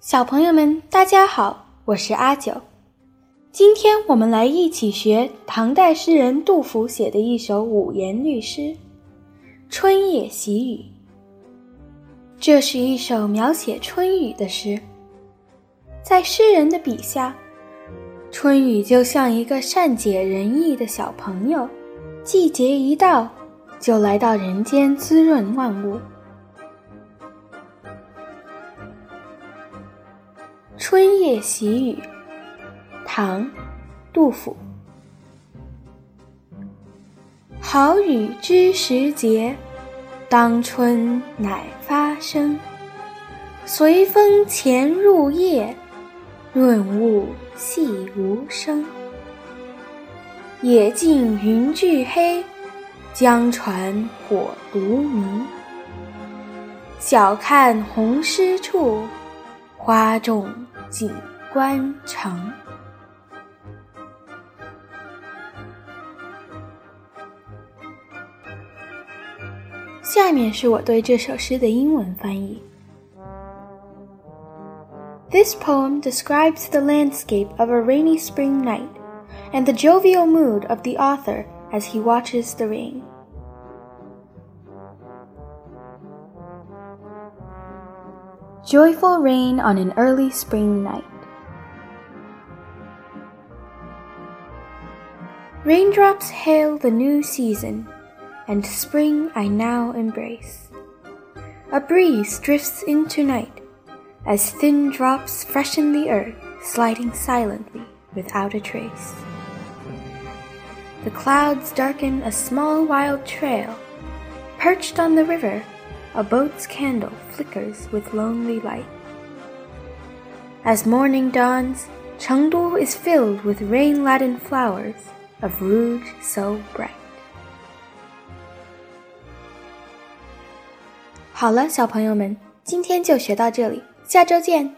小朋友们，大家好，我是阿九。今天我们来一起学唐代诗人杜甫写的一首五言律诗《春夜喜雨》。这是一首描写春雨的诗。在诗人的笔下，春雨就像一个善解人意的小朋友，季节一到，就来到人间滋润万物。春夜喜雨，唐·杜甫。好雨知时节，当春乃发生。随风潜入夜，润物细无声。野径云俱黑，江船火独明。晓看红湿处，花重。锦官城。下面是我对这首诗的英文翻译。This poem describes the landscape of a rainy spring night and the jovial mood of the author as he watches the rain. Joyful rain on an early spring night. Raindrops hail the new season, and spring I now embrace. A breeze drifts into night, as thin drops freshen the earth, sliding silently without a trace. The clouds darken a small wild trail, perched on the river a boat's candle flickers with lonely light. As morning dawns, Chengdu is filled with rain-laden flowers of rouge so bright. 好了，小朋友们，今天就学到这里，下周见。